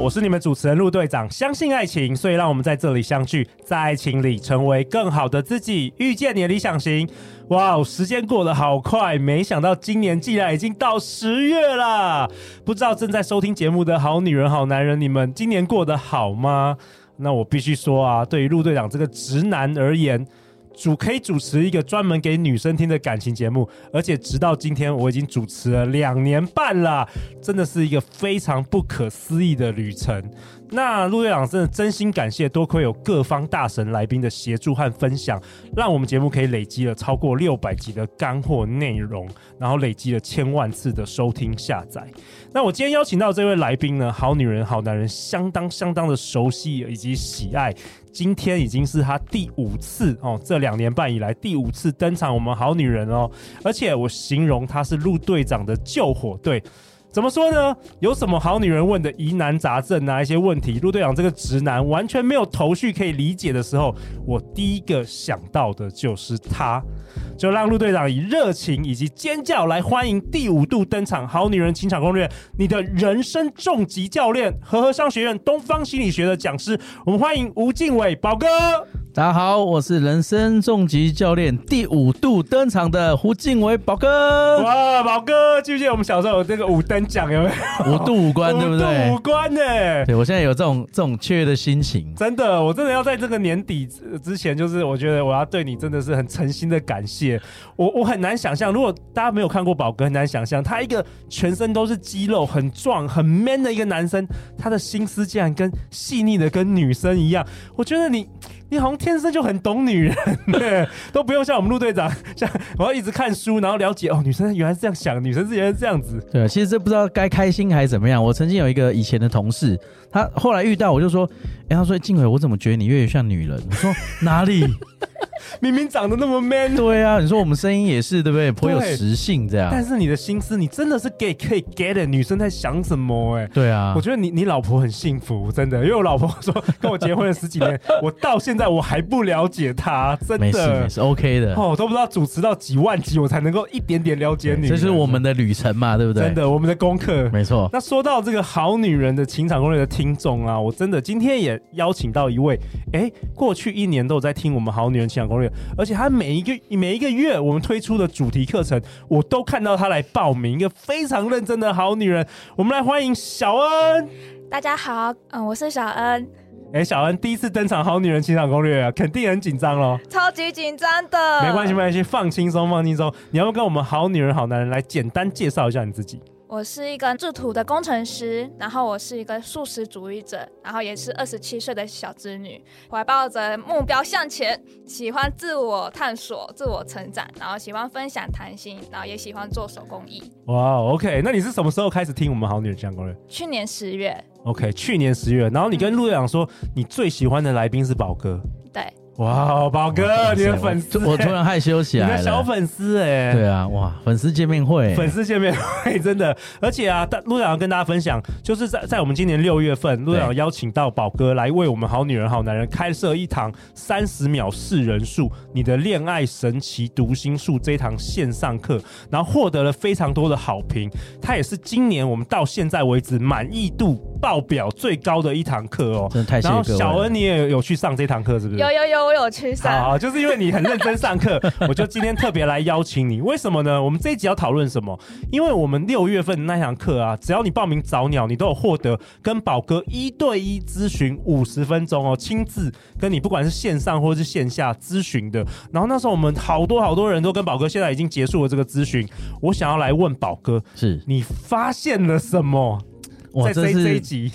我是你们主持人陆队长。相信爱情，所以让我们在这里相聚，在爱情里成为更好的自己，遇见你的理想型。哇哦，时间过得好快，没想到今年竟然已经到十月了。不知道正在收听节目的好女人、好男人，你们今年过得好吗？那我必须说啊，对于陆队长这个直男而言，主可以主持一个专门给女生听的感情节目，而且直到今天我已经主持了两年半了，真的是一个非常不可思议的旅程。那陆队长真的真心感谢，多亏有各方大神来宾的协助和分享，让我们节目可以累积了超过六百集的干货内容，然后累积了千万次的收听下载。那我今天邀请到这位来宾呢，好女人、好男人，相当相当的熟悉以及喜爱。今天已经是他第五次哦，这两年半以来第五次登场我们好女人哦，而且我形容他是陆队长的救火队。怎么说呢？有什么好女人问的疑难杂症啊，一些问题，陆队长这个直男完全没有头绪可以理解的时候，我第一个想到的就是他，就让陆队长以热情以及尖叫来欢迎第五度登场《好女人情场攻略》，你的人生重疾教练，和合商学院东方心理学的讲师，我们欢迎吴敬伟宝哥。大家好，我是人生重疾教练第五度登场的胡敬伟宝哥。哇，宝哥，记不记得我们小时候有这个五等奖？有没有？五度五关，对不对？五度五关呢？对，我现在有这种这种雀跃的心情。真的，我真的要在这个年底之前，就是我觉得我要对你真的是很诚心的感谢。我我很难想象，如果大家没有看过宝哥，很难想象他一个全身都是肌肉、很壮、很 man 的一个男生，他的心思竟然跟细腻的跟女生一样。我觉得你。你好像天生就很懂女人，对，都不用像我们陆队长，像我要一直看书，然后了解哦，女生原来是这样想，女生是原来是这样子。对，其实这不知道该开心还是怎么样。我曾经有一个以前的同事，他后来遇到我就说，哎，他说静伟，我怎么觉得你越来越像女人？我说哪里？明明长得那么 man，对啊，你说我们声音也是对不对？颇有磁性这样。但是你的心思，你真的是给可以 get 女生在想什么哎。对啊，我觉得你你老婆很幸福，真的，因为我老婆说 跟我结婚了十几年，我到现在我还不了解她，真的。没事没事，OK 的。哦，我都不知道主持到几万集，我才能够一点点了解你。这是我们的旅程嘛，对不对？真的，我们的功课。没错。那说到这个好女人的情场攻略的听众啊，我真的今天也邀请到一位，哎，过去一年都有在听我们好女人情感攻略，而且他。每一个每一个月，我们推出的主题课程，我都看到他来报名，一个非常认真的好女人。我们来欢迎小恩。大家好，嗯，我是小恩。哎、欸，小恩第一次登场《好女人情场攻略》啊，肯定很紧张喽。超级紧张的。没关系，没关系，放轻松，放轻松。你要不要跟我们好女人、好男人来简单介绍一下你自己？我是一个制图的工程师，然后我是一个素食主义者，然后也是二十七岁的小织女，怀抱着目标向前，喜欢自我探索、自我成长，然后喜欢分享谈心，然后也喜欢做手工艺。哇，OK，那你是什么时候开始听我们好女人情场攻略？去年十月。OK，去年十月，然后你跟陆队长说，你最喜欢的来宾是宝哥。对。哇，宝哥，你的粉丝，我突然害羞起来了。你的小粉丝哎，对啊，哇，粉丝见面会，粉丝见面会，真的，而且啊，陆队长要跟大家分享，就是在在我们今年六月份，陆队长邀请到宝哥来为我们好女人好男人开设一堂三十秒识人术，你的恋爱神奇读心术这一堂线上课，然后获得了非常多的好评，他也是今年我们到现在为止满意度爆表最高的一堂课哦，真的太谢谢各位了。然后小恩你也有去上这堂课是不是？有有有。我有去上，好，就是因为你很认真上课，我就今天特别来邀请你。为什么呢？我们这一集要讨论什么？因为我们六月份那堂课啊，只要你报名早鸟，你都有获得跟宝哥一对一咨询五十分钟哦，亲自跟你不管是线上或是线下咨询的。然后那时候我们好多好多人都跟宝哥，现在已经结束了这个咨询。我想要来问宝哥，是你发现了什么？在这这一集。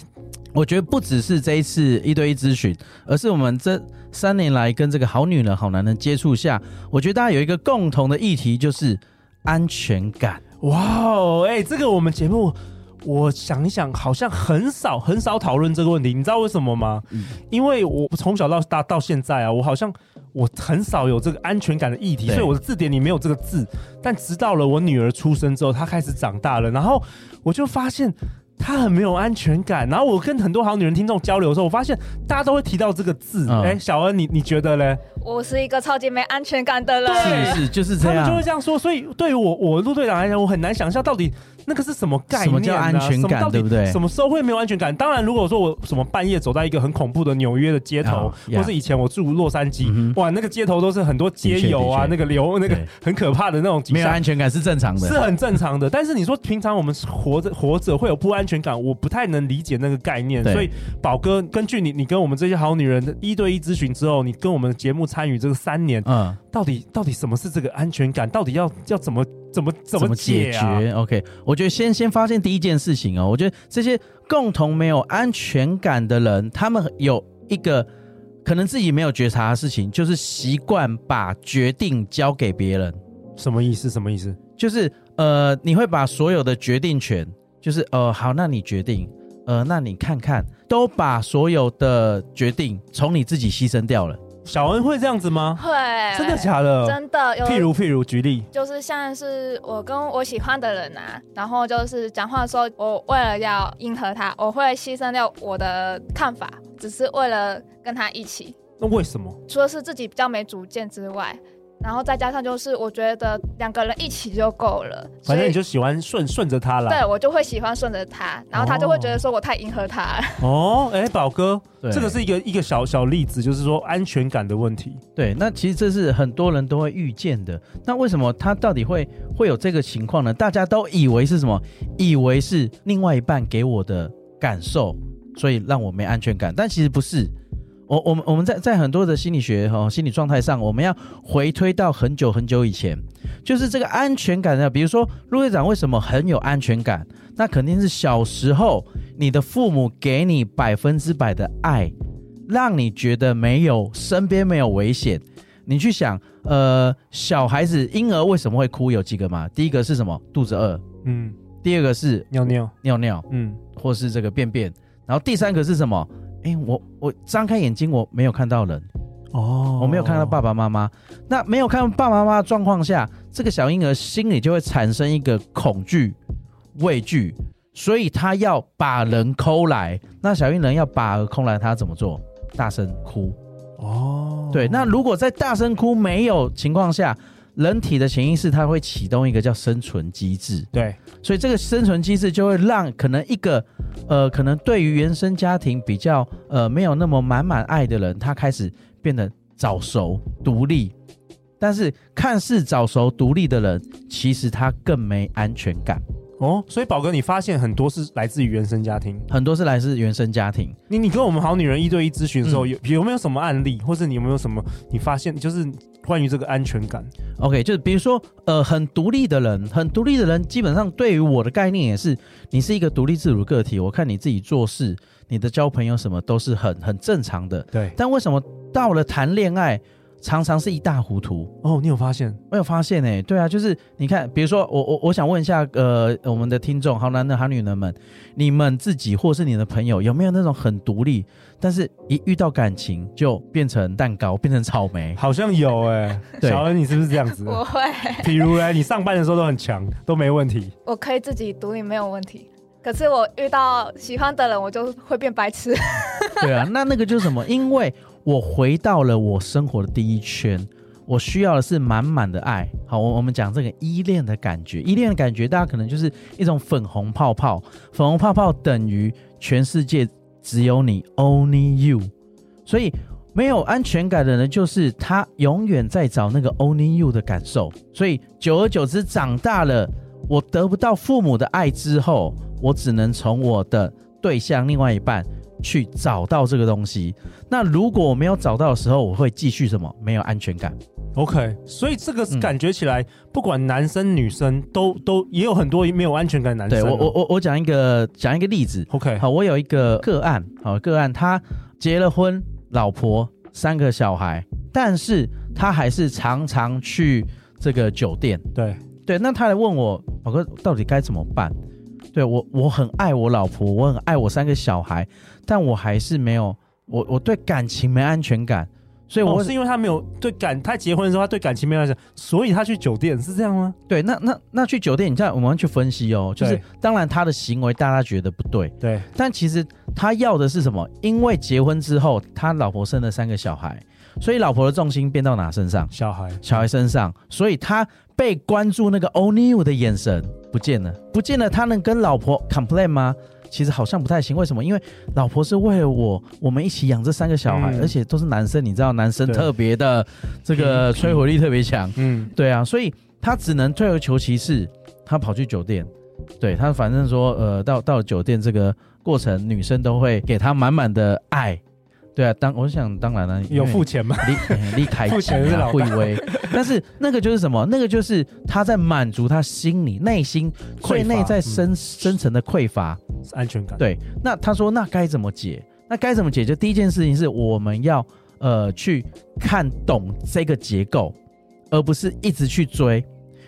我觉得不只是这一次一对一咨询，而是我们这三年来跟这个好女人、好男人接触下，我觉得大家有一个共同的议题，就是安全感。哇哦，哎，这个我们节目，我想一想，好像很少很少讨论这个问题。你知道为什么吗？嗯，因为我从小到大到现在啊，我好像我很少有这个安全感的议题，所以我的字典里没有这个字。但直到了我女儿出生之后，她开始长大了，然后我就发现。她很没有安全感，然后我跟很多好女人听众交流的时候，我发现大家都会提到这个字。哎、嗯，小恩，你你觉得嘞？我是一个超级没安全感的人。对，是是就是这样，他们就会这样说。所以对于我我陆队长来讲，我很难想象到底那个是什么概念、啊，什么叫安全感，对不对？什么时候会没有安全感？当然，如果说我什么半夜走在一个很恐怖的纽约的街头，哦、或是以前我住洛杉矶，嗯、哇，那个街头都是很多街友啊，那个流那个很可怕的那种，没有安全感是正常的，是很正常的。但是你说平常我们活着活着会有不安全感，我不太能理解那个概念。所以宝哥，根据你你跟我们这些好女人的一对一咨询之后，你跟我们的节目参与这个三年。嗯，到底到底什么是这个安全感？到底要要怎么怎么怎么解决，啊？OK，我觉得先先发现第一件事情哦，我觉得这些共同没有安全感的人，他们有一个可能自己没有觉察的事情，就是习惯把决定交给别人。什么意思？什么意思？就是呃，你会把所有的决定权，就是呃，好，那你决定，呃，那你看看，都把所有的决定从你自己牺牲掉了。小恩会这样子吗？会，真的假的？真的。有，譬如譬如举例，就是像是我跟我喜欢的人啊，然后就是讲话的时候，我为了要迎合他，我会牺牲掉我的看法，只是为了跟他一起。那为什么？除了是自己比较没主见之外。然后再加上就是，我觉得两个人一起就够了。反正你就喜欢顺顺着他了。对，我就会喜欢顺着他，然后他就会觉得说我太迎合他了。哦，哎，宝哥，这个是一个一个小小例子，就是说安全感的问题。对，那其实这是很多人都会遇见的。那为什么他到底会会有这个情况呢？大家都以为是什么？以为是另外一半给我的感受，所以让我没安全感。但其实不是。我我们我们在在很多的心理学哦心理状态上，我们要回推到很久很久以前，就是这个安全感呢。比如说陆队长为什么很有安全感？那肯定是小时候你的父母给你百分之百的爱，让你觉得没有身边没有危险。你去想，呃，小孩子婴儿为什么会哭？有几个嘛？第一个是什么？肚子饿。嗯。第二个是尿尿尿尿。嗯。或是这个便便。然后第三个是什么？哎，我我张开眼睛，我没有看到人，哦，我没有看到爸爸妈妈。那没有看到爸爸妈妈的状况下，这个小婴儿心里就会产生一个恐惧、畏惧，所以他要把人抠来。那小婴儿要把人抠来，他怎么做？大声哭。哦，对。那如果在大声哭没有情况下，人体的潜意识它会启动一个叫生存机制。对，所以这个生存机制就会让可能一个。呃，可能对于原生家庭比较呃没有那么满满爱的人，他开始变得早熟独立，但是看似早熟独立的人，其实他更没安全感哦。所以宝哥，你发现很多是来自于原生家庭，很多是来自原生家庭。你你跟我们好女人一对一咨询的时候，嗯、有有没有什么案例，或是你有没有什么你发现就是？关于这个安全感，OK，就是比如说，呃，很独立的人，很独立的人，基本上对于我的概念也是，你是一个独立自主个体。我看你自己做事，你的交朋友什么都是很很正常的。对，但为什么到了谈恋爱？常常是一塌糊涂哦，你有发现？我有发现哎，对啊，就是你看，比如说我我我想问一下，呃，我们的听众，好男人好女人们，你们自己或是你的朋友有没有那种很独立，但是一遇到感情就变成蛋糕，变成草莓？好像有哎，对小恩，你是不是这样子？我会。比如呢，你上班的时候都很强，都没问题。我可以自己独立，没有问题。可是我遇到喜欢的人，我就会变白痴。对啊，那那个就是什么？因为。我回到了我生活的第一圈，我需要的是满满的爱。好，我我们讲这个依恋的感觉，依恋的感觉，大家可能就是一种粉红泡泡，粉红泡泡等于全世界只有你，only you。所以没有安全感的人，就是他永远在找那个 only you 的感受。所以久而久之，长大了，我得不到父母的爱之后，我只能从我的对象另外一半。去找到这个东西。那如果我没有找到的时候，我会继续什么？没有安全感。OK，所以这个感觉起来，嗯、不管男生女生都都也有很多没有安全感的男生。对我我我我讲一个讲一个例子。OK，好，我有一个个案，好个案，他结了婚，老婆三个小孩，但是他还是常常去这个酒店。对对，那他来问我，宝哥到底该怎么办？对我，我很爱我老婆，我很爱我三个小孩，但我还是没有，我我对感情没安全感，所以我、哦、是因为他没有对感，他结婚的时候他对感情没有想，所以他去酒店是这样吗？对，那那那去酒店，你这样我们去分析哦，就是当然他的行为大家觉得不对，对，但其实他要的是什么？因为结婚之后，他老婆生了三个小孩，所以老婆的重心变到哪身上？小孩，小孩身上，所以他被关注那个 Only You 的眼神不见了，不见了，他能跟老婆 complain 吗？其实好像不太行，为什么？因为老婆是为了我，我们一起养这三个小孩，嗯、而且都是男生，你知道，男生特别的这个摧毁力特别强，嗯，对啊，所以他只能退而求其次，他跑去酒店，对他反正说，呃，到到酒店这个过程，女生都会给他满满的爱。对啊，当我想当然了，有付钱吗？离 离开 付钱是老会威，但是那个就是什么？那个就是他在满足他心里内心最内在深、嗯、深层的匮乏安全感。对，那他说那该怎么解？那该怎么解决？就第一件事情是我们要呃去看懂这个结构，而不是一直去追，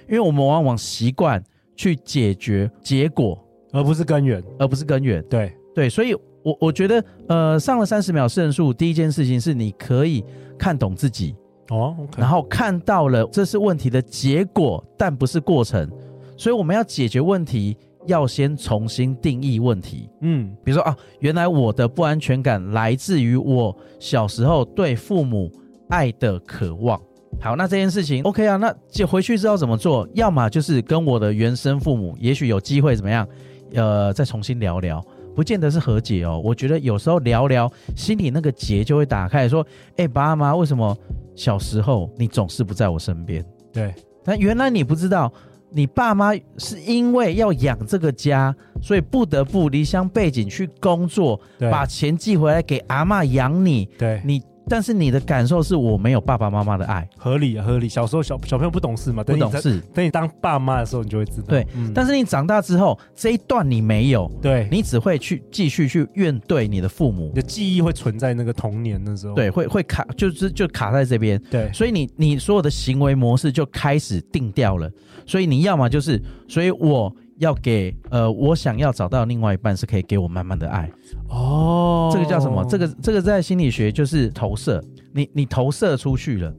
因为我们往往习惯去解决结果，而不是根源，而不是根源。对对，所以。我我觉得，呃，上了三十秒胜诉，第一件事情是你可以看懂自己哦，okay、然后看到了这是问题的结果，但不是过程，所以我们要解决问题，要先重新定义问题。嗯，比如说啊，原来我的不安全感来自于我小时候对父母爱的渴望。好，那这件事情 OK 啊，那就回去之后怎么做？要么就是跟我的原生父母，也许有机会怎么样，呃，再重新聊聊。不见得是和解哦，我觉得有时候聊聊心里那个结就会打开，说：“哎、欸，爸妈，为什么小时候你总是不在我身边？”对，但原来你不知道，你爸妈是因为要养这个家，所以不得不离乡背井去工作，把钱寄回来给阿嬷养你。对，你。但是你的感受是我没有爸爸妈妈的爱，合理啊，合理。小时候小小朋友不懂事嘛，不懂事。等你当爸妈的时候，你就会知道。对，嗯、但是你长大之后，这一段你没有，对，你只会去继续去怨对你的父母，你的记忆会存在那个童年的时候，对，会会卡，就是就卡在这边。对，所以你你所有的行为模式就开始定掉了。所以你要么就是，所以我。要给呃，我想要找到另外一半是可以给我满满的爱哦。这个叫什么？这个这个在心理学就是投射，你你投射出去了。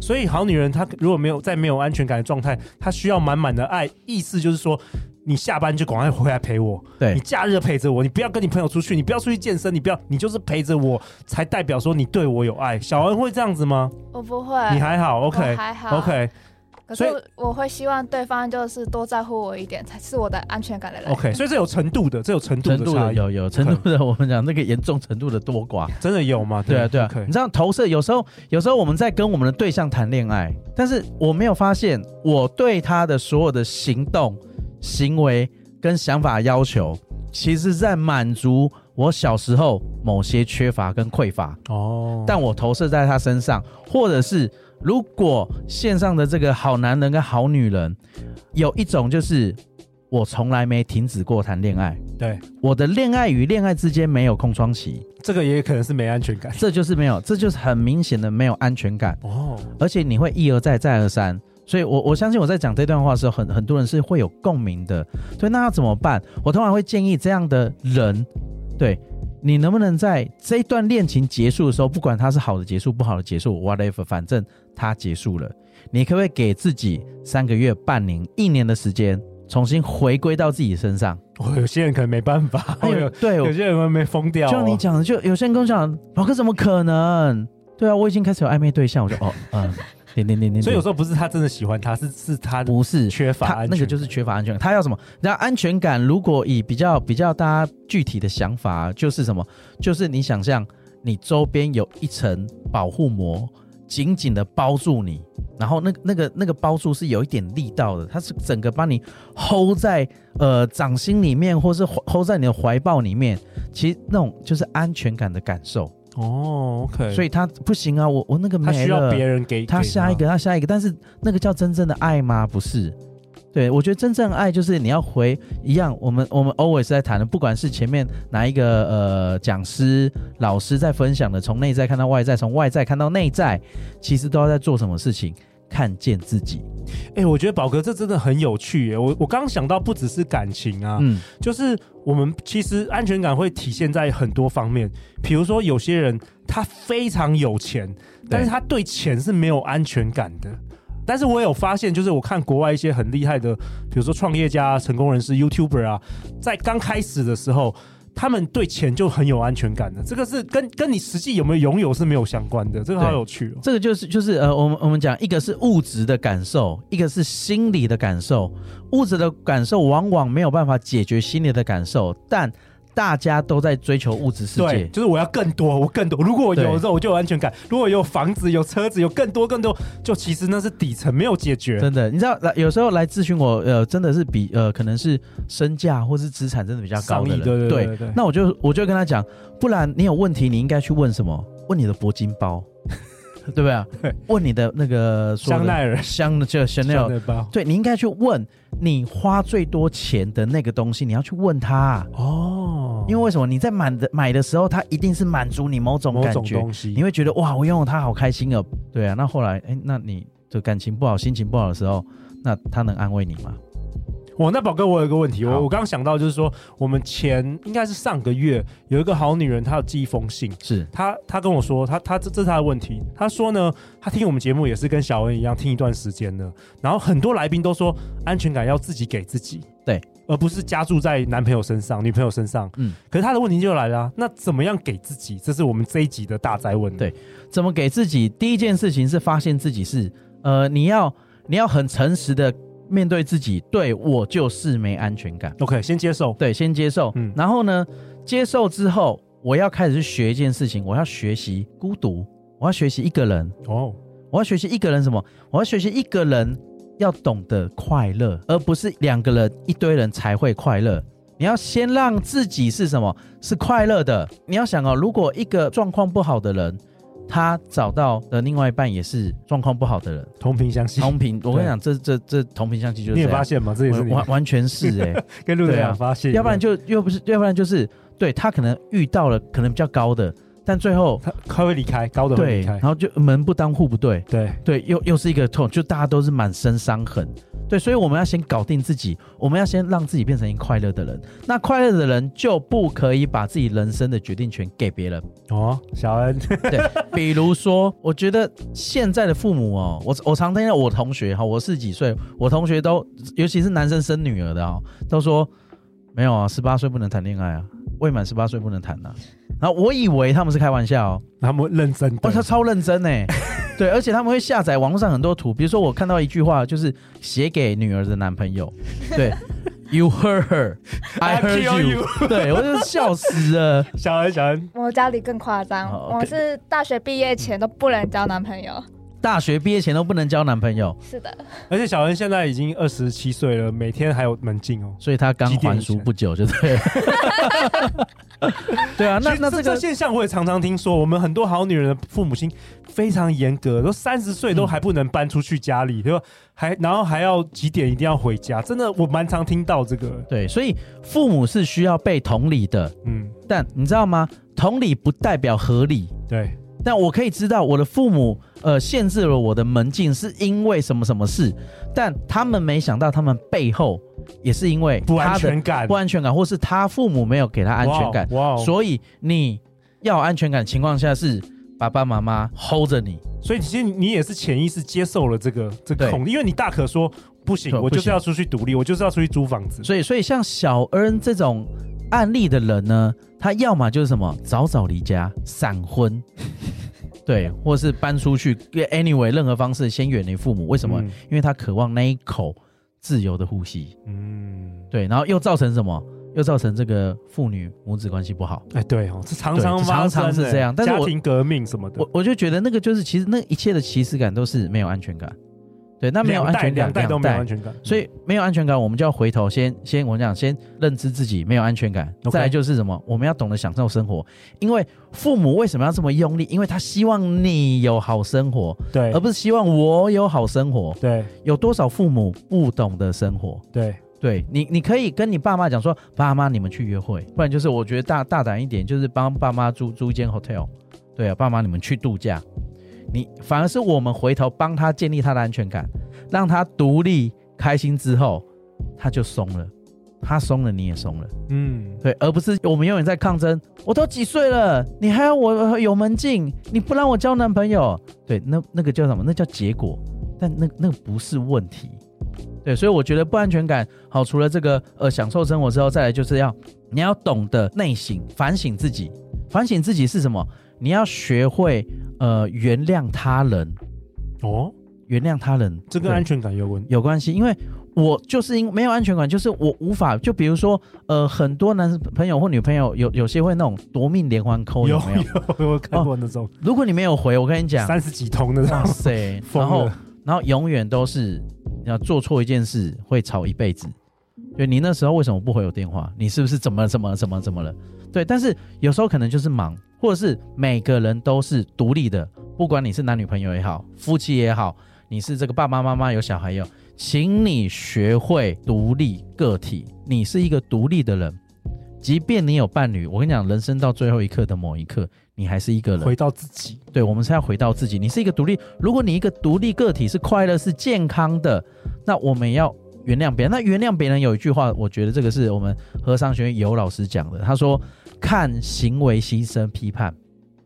所以好女人她如果没有在没有安全感的状态，她需要满满的爱。意思就是说，你下班就赶快回来陪我，对，你假日陪着我，你不要跟你朋友出去，你不要出去健身，你不要，你就是陪着我，才代表说你对我有爱。小恩会这样子吗？我不会，你还好，OK，还好，OK。所以我会希望对方就是多在乎我一点，才是我的安全感的来源。OK，所以这有程度的，这有程度的，程度的有有程度的。我们讲那个严重程度的多寡，真的有吗？对啊，对啊。Okay. 你知道投射有时候，有时候我们在跟我们的对象谈恋爱，但是我没有发现我对他的所有的行动、行为跟想法要求，其实在满足我小时候某些缺乏跟匮乏。哦，但我投射在他身上，或者是。如果线上的这个好男人跟好女人，有一种就是我从来没停止过谈恋爱，对，我的恋爱与恋爱之间没有空窗期，这个也可能是没安全感，这就是没有，这就是很明显的没有安全感。哦，而且你会一而再再而三，所以我我相信我在讲这段话的时候，很很多人是会有共鸣的，对，那要怎么办？我通常会建议这样的人，对。你能不能在这一段恋情结束的时候，不管它是好的结束、不好的结束，whatever，反正它结束了，你可不可以给自己三个月、半年、一年的时间，重新回归到自己身上？哦，有些人可能没办法，对，有些人会没疯掉哦。就像你讲的，就有些人跟我讲，老哥怎么可能？对啊，我已经开始有暧昧对象，我就哦，嗯。点点点点，所以有时候不是他真的喜欢他，是是他不是缺乏安全，那个就是缺乏安全感。他要什么？然后安全感，如果以比较比较大家具体的想法，就是什么？就是你想象你周边有一层保护膜，紧紧的包住你，然后那那个那个包住是有一点力道的，它是整个把你 hold 在呃掌心里面，或是 hold 在你的怀抱里面。其实那种就是安全感的感受。哦，OK，所以他不行啊，我我那个没了，他需要别人给他下一个，他下一个，但是那个叫真正的爱吗？不是，对，我觉得真正的爱就是你要回一样，我们我们 always 在谈的，不管是前面哪一个呃讲师老师在分享的，从内在看到外在，从外在看到内在，其实都要在做什么事情，看见自己。哎、欸，我觉得宝哥这真的很有趣耶。我我刚刚想到，不只是感情啊，嗯，就是我们其实安全感会体现在很多方面。比如说，有些人他非常有钱，但是他对钱是没有安全感的。但是我有发现，就是我看国外一些很厉害的，比如说创业家、成功人士、YouTuber 啊，在刚开始的时候。他们对钱就很有安全感的，这个是跟跟你实际有没有拥有是没有相关的，这个好有趣哦。这个就是就是呃，我们我们讲一个是物质的感受，一个是心理的感受。物质的感受往往没有办法解决心理的感受，但。大家都在追求物质世界，对，就是我要更多，我更多。如果我有的时候，我就有安全感；如果有房子、有车子、有更多、更多，就其实那是底层没有解决。真的，你知道，来有时候来咨询我，呃，真的是比呃，可能是身价或是资产真的比较高的人，对对对。那我就我就跟他讲，不然你有问题，你应该去问什么？问你的铂金包。对不对啊？问你的那个香奈儿香的就香奈儿包，对，你应该去问你花最多钱的那个东西，你要去问他哦。因为为什么？你在买的买的时候，它一定是满足你某种感觉，东西。你会觉得哇，我拥有它好开心哦。对啊，那后来哎，那你的感情不好、心情不好的时候，那他能安慰你吗？哇，那宝哥，我有一个问题，我我刚刚想到就是说，我们前应该是上个月有一个好女人，她有寄一封信，是。她她跟我说，她她这这是她的问题，她说呢，她听我们节目也是跟小恩一样听一段时间了，然后很多来宾都说安全感要自己给自己，对，而不是加注在男朋友身上、女朋友身上，嗯，可是他的问题就来了啊，那怎么样给自己？这是我们这一集的大灾问，对，怎么给自己？第一件事情是发现自己是，呃，你要你要很诚实的。面对自己，对，我就是没安全感。OK，先接受，对，先接受。嗯，然后呢，接受之后，我要开始去学一件事情，我要学习孤独，我要学习一个人。哦，我要学习一个人什么？我要学习一个人要懂得快乐，而不是两个人一堆人才会快乐。你要先让自己是什么？是快乐的。你要想哦，如果一个状况不好的人。他找到的另外一半也是状况不好的人，同频相吸。同频，我跟你讲，这这这同频相吸就是。你有发现吗？这也是完完全是哎、欸，跟路人发现。要不然就又不是，要不然就是对他可能遇到了可能比较高的。但最后他他会离开，高的会离开，然后就门不当户不对，对对，又又是一个痛，就大家都是满身伤痕，对，所以我们要先搞定自己，我们要先让自己变成一个快乐的人。那快乐的人就不可以把自己人生的决定权给别人哦。小恩，对，比如说，我觉得现在的父母哦，我我常听到我同学哈，我四十几岁，我同学都，尤其是男生生女儿的哦，都说没有啊，十八岁不能谈恋爱啊。未满十八岁不能谈呐、啊，然后我以为他们是开玩笑、哦，他们认真，哦，他超认真呢，对，而且他们会下载网络上很多图，比如说我看到一句话，就是写给女儿的男朋友，对，You heard her, I heard you，对我就笑死了。小恩，小恩，我家里更夸张，oh. 我是大学毕业前都不能交男朋友。大学毕业前都不能交男朋友，是的。而且小恩现在已经二十七岁了，每天还有门禁哦，所以他刚还俗不久，就对了。对啊，那那这个现象我也常常听说，我们很多好女人的父母亲非常严格，都三十岁都还不能搬出去家里，对吧？还然后还要几点一定要回家，真的我蛮常听到这个。对，所以父母是需要被同理的，嗯，但你知道吗？同理不代表合理，对。但我可以知道我的父母，呃，限制了我的门禁，是因为什么什么事？但他们没想到，他们背后也是因为不安全感，不安全感，或是他父母没有给他安全感。哇！所以你要有安全感的情况下，是爸爸妈妈 hold 着你。所以其实你也是潜意识接受了这个这个恐惧，因为你大可说不行，我就是要出去独立，我就是要出去租房子。所以，所以像小恩这种案例的人呢，他要么就是什么早早离家，闪婚。对，或是搬出去，anyway，任何方式先远离父母。为什么？嗯、因为他渴望那一口自由的呼吸。嗯，对，然后又造成什么？又造成这个父女母子关系不好。哎，对哦，是常常常常是这样。但是家庭革命什么的，我我就觉得那个就是，其实那一切的歧视感都是没有安全感。对，那没有安全感，两代都没有安全感，所以没有安全感，我们就要回头先先我讲，先认知自己没有安全感。再来就是什么，我们要懂得享受生活。因为父母为什么要这么用力？因为他希望你有好生活，对，而不是希望我有好生活。对，有多少父母不懂得生活？对，对你，你可以跟你爸妈讲说，爸妈你们去约会，不然就是我觉得大大胆一点，就是帮爸妈租租一间 hotel。对啊，爸妈你们去度假。你反而是我们回头帮他建立他的安全感，让他独立开心之后，他就松了，他松了你也松了，嗯，对，而不是我们永远在抗争。我都几岁了，你还要我有门禁？你不让我交男朋友？对，那那个叫什么？那叫结果，但那那个不是问题。对，所以我觉得不安全感好，除了这个呃享受生活之后，再来就是要你要懂得内省，反省自己。反省自己是什么？你要学会呃原谅他人。哦，原谅他人，这跟安全感有关有关系，因为我就是因没有安全感，就是我无法就比如说呃很多男朋友或女朋友有有些会那种夺命连环 call 有没有？有，有我看过那种、哦。如果你没有回，我跟你讲，三十几通的，哇塞，然后然后永远都是。要做错一件事会吵一辈子，就你那时候为什么不回我电话？你是不是怎么怎么怎么怎么了？对，但是有时候可能就是忙，或者是每个人都是独立的，不管你是男女朋友也好，夫妻也好，你是这个爸爸妈妈有小孩有，请你学会独立个体，你是一个独立的人，即便你有伴侣，我跟你讲，人生到最后一刻的某一刻。你还是一个人，回到自己。对，我们是要回到自己。你是一个独立，如果你一个独立个体是快乐、是健康的，那我们要原谅别人。那原谅别人有一句话，我觉得这个是我们和尚学院尤老师讲的。他说：“看行为心生批判，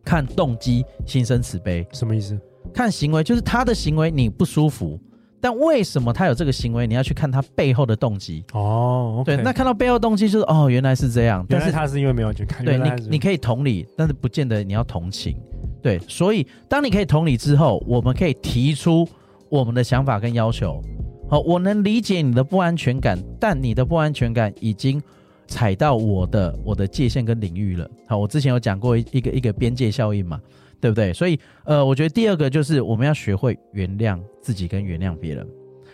看动机心生慈悲。”什么意思？看行为就是他的行为你不舒服。但为什么他有这个行为？你要去看他背后的动机哦。对，那看到背后动机就是哦，原来是这样。但是他是因为没有去看。对，你你可以同理，但是不见得你要同情。对，所以当你可以同理之后，我们可以提出我们的想法跟要求。好，我能理解你的不安全感，但你的不安全感已经踩到我的我的界限跟领域了。好，我之前有讲过一个一个边界效应嘛。对不对？所以，呃，我觉得第二个就是我们要学会原谅自己跟原谅别人，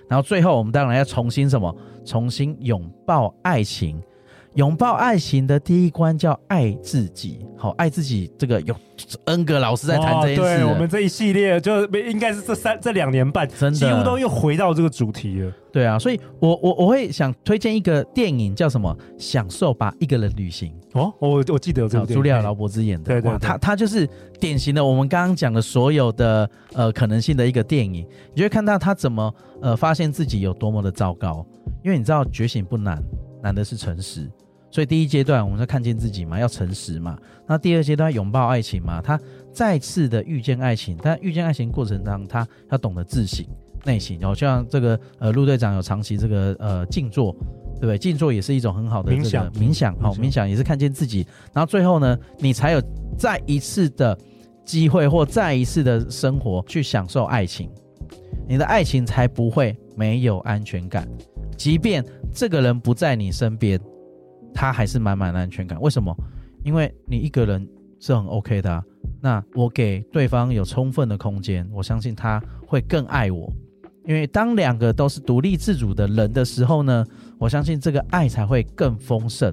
然后最后我们当然要重新什么？重新拥抱爱情。拥抱爱情的第一关叫爱自己。好，爱自己这个有恩格老师在谈这件事。对，我们这一系列就应该是这三这两年半，真的几乎都又回到这个主题了。对啊，所以我我我会想推荐一个电影，叫什么？享受吧，一个人旅行。哦，我我记得有这个，朱莉亚劳伯兹演的。对对，对，他他就是典型的我们刚刚讲的所有的呃可能性的一个电影。你就会看到他怎么呃发现自己有多么的糟糕，因为你知道觉醒不难，难的是诚实。所以第一阶段我们要看见自己嘛，要诚实嘛。那第二阶段拥抱爱情嘛，他再次的遇见爱情，但遇见爱情过程当中，他要懂得自省。内心，然后像这个呃陆队长有长期这个呃静坐，对不对？静坐也是一种很好的冥想，冥想好，冥想也是看见自己，然后最后呢，你才有再一次的机会或再一次的生活去享受爱情，你的爱情才不会没有安全感，即便这个人不在你身边，他还是满满的安全感。为什么？因为你一个人是很 OK 的，那我给对方有充分的空间，我相信他会更爱我。因为当两个都是独立自主的人的时候呢，我相信这个爱才会更丰盛，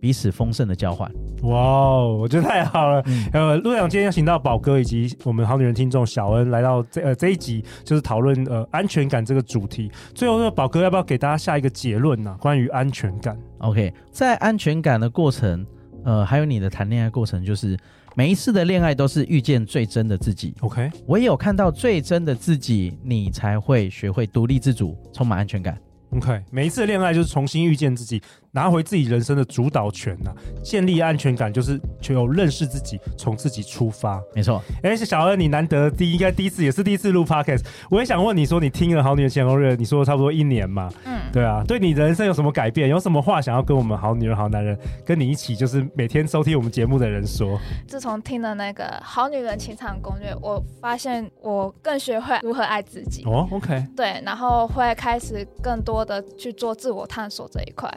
彼此丰盛的交换。哇哦，我觉得太好了。嗯、呃，陆阳今天邀请到宝哥以及我们好女人听众小恩来到这呃这一集，就是讨论呃安全感这个主题。最后呢，宝哥要不要给大家下一个结论呢、啊？关于安全感？OK，在安全感的过程，呃，还有你的谈恋爱过程，就是。每一次的恋爱都是遇见最真的自己。OK，唯有看到最真的自己，你才会学会独立自主，充满安全感。OK，每一次的恋爱就是重新遇见自己。拿回自己人生的主导权呐、啊，建立安全感就是就有认识自己，从自己出发。没错，哎，小恩，你难得第一应该第一次也是第一次录 Podcast，我也想问你说，你听了《好女人情场攻略》，你说了差不多一年嘛？嗯，对啊，对你人生有什么改变？有什么话想要跟我们好女人、好男人，跟你一起就是每天收听我们节目的人说？自从听了那个《好女人情场攻略》，我发现我更学会如何爱自己。哦，OK，对，然后会开始更多的去做自我探索这一块。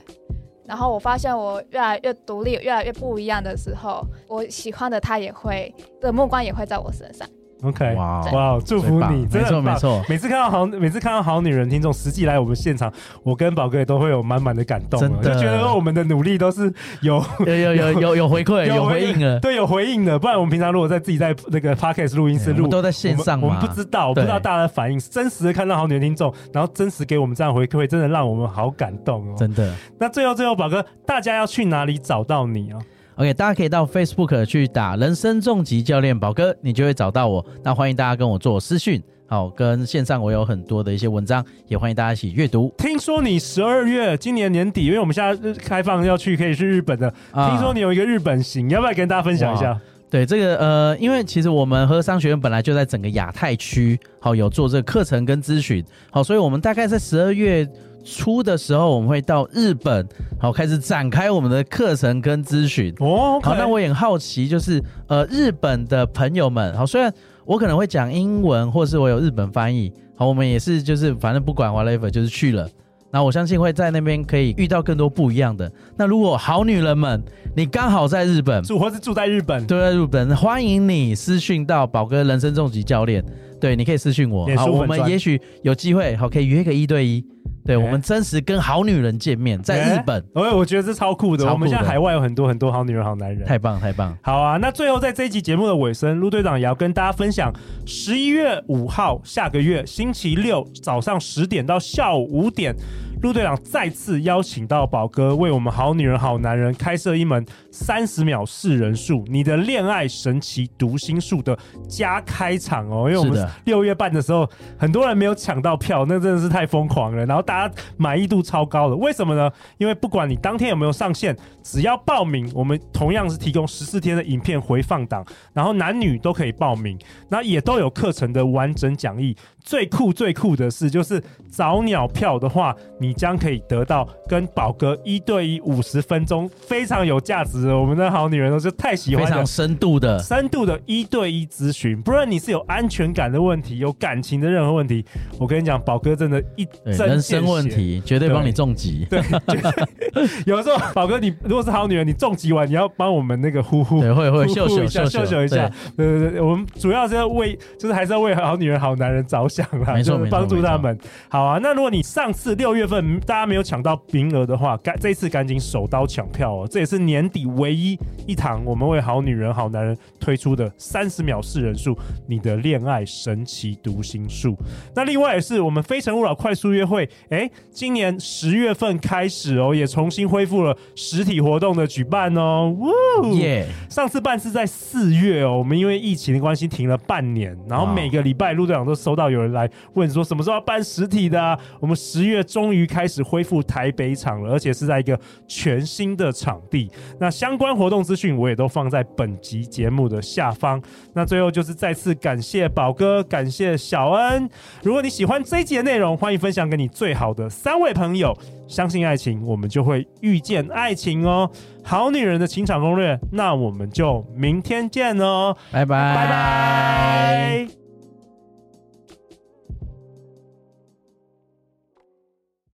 然后我发现我越来越独立，越来越不一样的时候，我喜欢的他也会的目光也会在我身上。OK，哇哇，祝福你，真的没错。每次看到好，每次看到好女人听众实际来我们现场，我跟宝哥也都会有满满的感动，就觉得我们的努力都是有有有有有有回馈，有回应了，对，有回应的。不然我们平常如果在自己在那个 Podcast 录音室录，都在线上，我们不知道，不知道大家的反应，真实的看到好女人听众，然后真实给我们这样回馈，真的让我们好感动哦，真的。那最后最后，宝哥，大家要去哪里找到你啊？OK，大家可以到 Facebook 去打“人生重疾教练宝哥”，你就会找到我。那欢迎大家跟我做私讯，好，跟线上我有很多的一些文章，也欢迎大家一起阅读。听说你十二月今年年底，因为我们现在开放要去可以去日本的，啊、听说你有一个日本行，要不要跟大家分享一下？对这个呃，因为其实我们和商学院本来就在整个亚太区，好有做这个课程跟咨询，好，所以我们大概在十二月。初的时候，我们会到日本，好开始展开我们的课程跟咨询。哦，好，那我也很好奇，就是呃，日本的朋友们，好，虽然我可能会讲英文，或是我有日本翻译，好，我们也是就是反正不管 whatever，就是去了。那我相信会在那边可以遇到更多不一样的。那如果好女人们，你刚好在日本住，或是住在日本，对，在日本，欢迎你私讯到宝哥人生重疾教练。对，你可以私讯我，好，我们也许有机会，好，可以约个一对一。对，我们真实跟好女人见面，在日本，我、欸、我觉得这超酷的。酷的，我们现在海外有很多很多好女人、好男人，太棒太棒。好啊，那最后在这一集节目的尾声，陆队长也要跟大家分享，十一月五号下个月星期六早上十点到下午五点。陆队长再次邀请到宝哥为我们好女人好男人开设一门三十秒识人术，你的恋爱神奇读心术的加开场哦，因为我们六月半的时候很多人没有抢到票，那真的是太疯狂了，然后大家满意度超高了，为什么呢？因为不管你当天有没有上线，只要报名，我们同样是提供十四天的影片回放档，然后男女都可以报名，那也都有课程的完整讲义。最酷最酷的是，就是早鸟票的话，你将可以得到跟宝哥一对一五十分钟非常有价值的，我们的好女人都是太喜欢的非常深度的深度的一对一咨询。不论你是有安全感的问题，有感情的任何问题，我跟你讲，宝哥真的一针人生问题绝对帮你重疾。对，有时候宝哥，你如果是好女人，你重疾完，你要帮我们那个呼呼，对，会会秀秀一下秀秀一下。对对对，我们主要是要为，就是还是要为好女人好男人着想啦，没错，帮助他们。好啊，那如果你上次六月份大家没有抢到名额的话，赶这次赶紧手刀抢票哦！这也是年底唯一一堂我们为好女人好男人推出的三十秒四人数，你的恋爱神奇读心术。那另外也是我们非诚勿扰快速约会，哎，今年十月份开始哦，也重新恢复了实体活动的举办哦。耶.上次办是在四月哦，我们因为疫情的关系停了半年，然后每个礼拜陆队长都收到有人来问说什么时候要办实体的啊？我们十月终于开始恢复台北场了，而且是在一个全新的场地。那相关活动资讯我也都放在本集节目的下方。那最后就是再次感谢宝哥，感谢小恩。如果你喜欢这一集的内容，欢迎分享给你最好的三位朋友。相信爱情，我们就会遇见爱情哦。好女人的情场攻略，那我们就明天见哦，拜拜拜拜。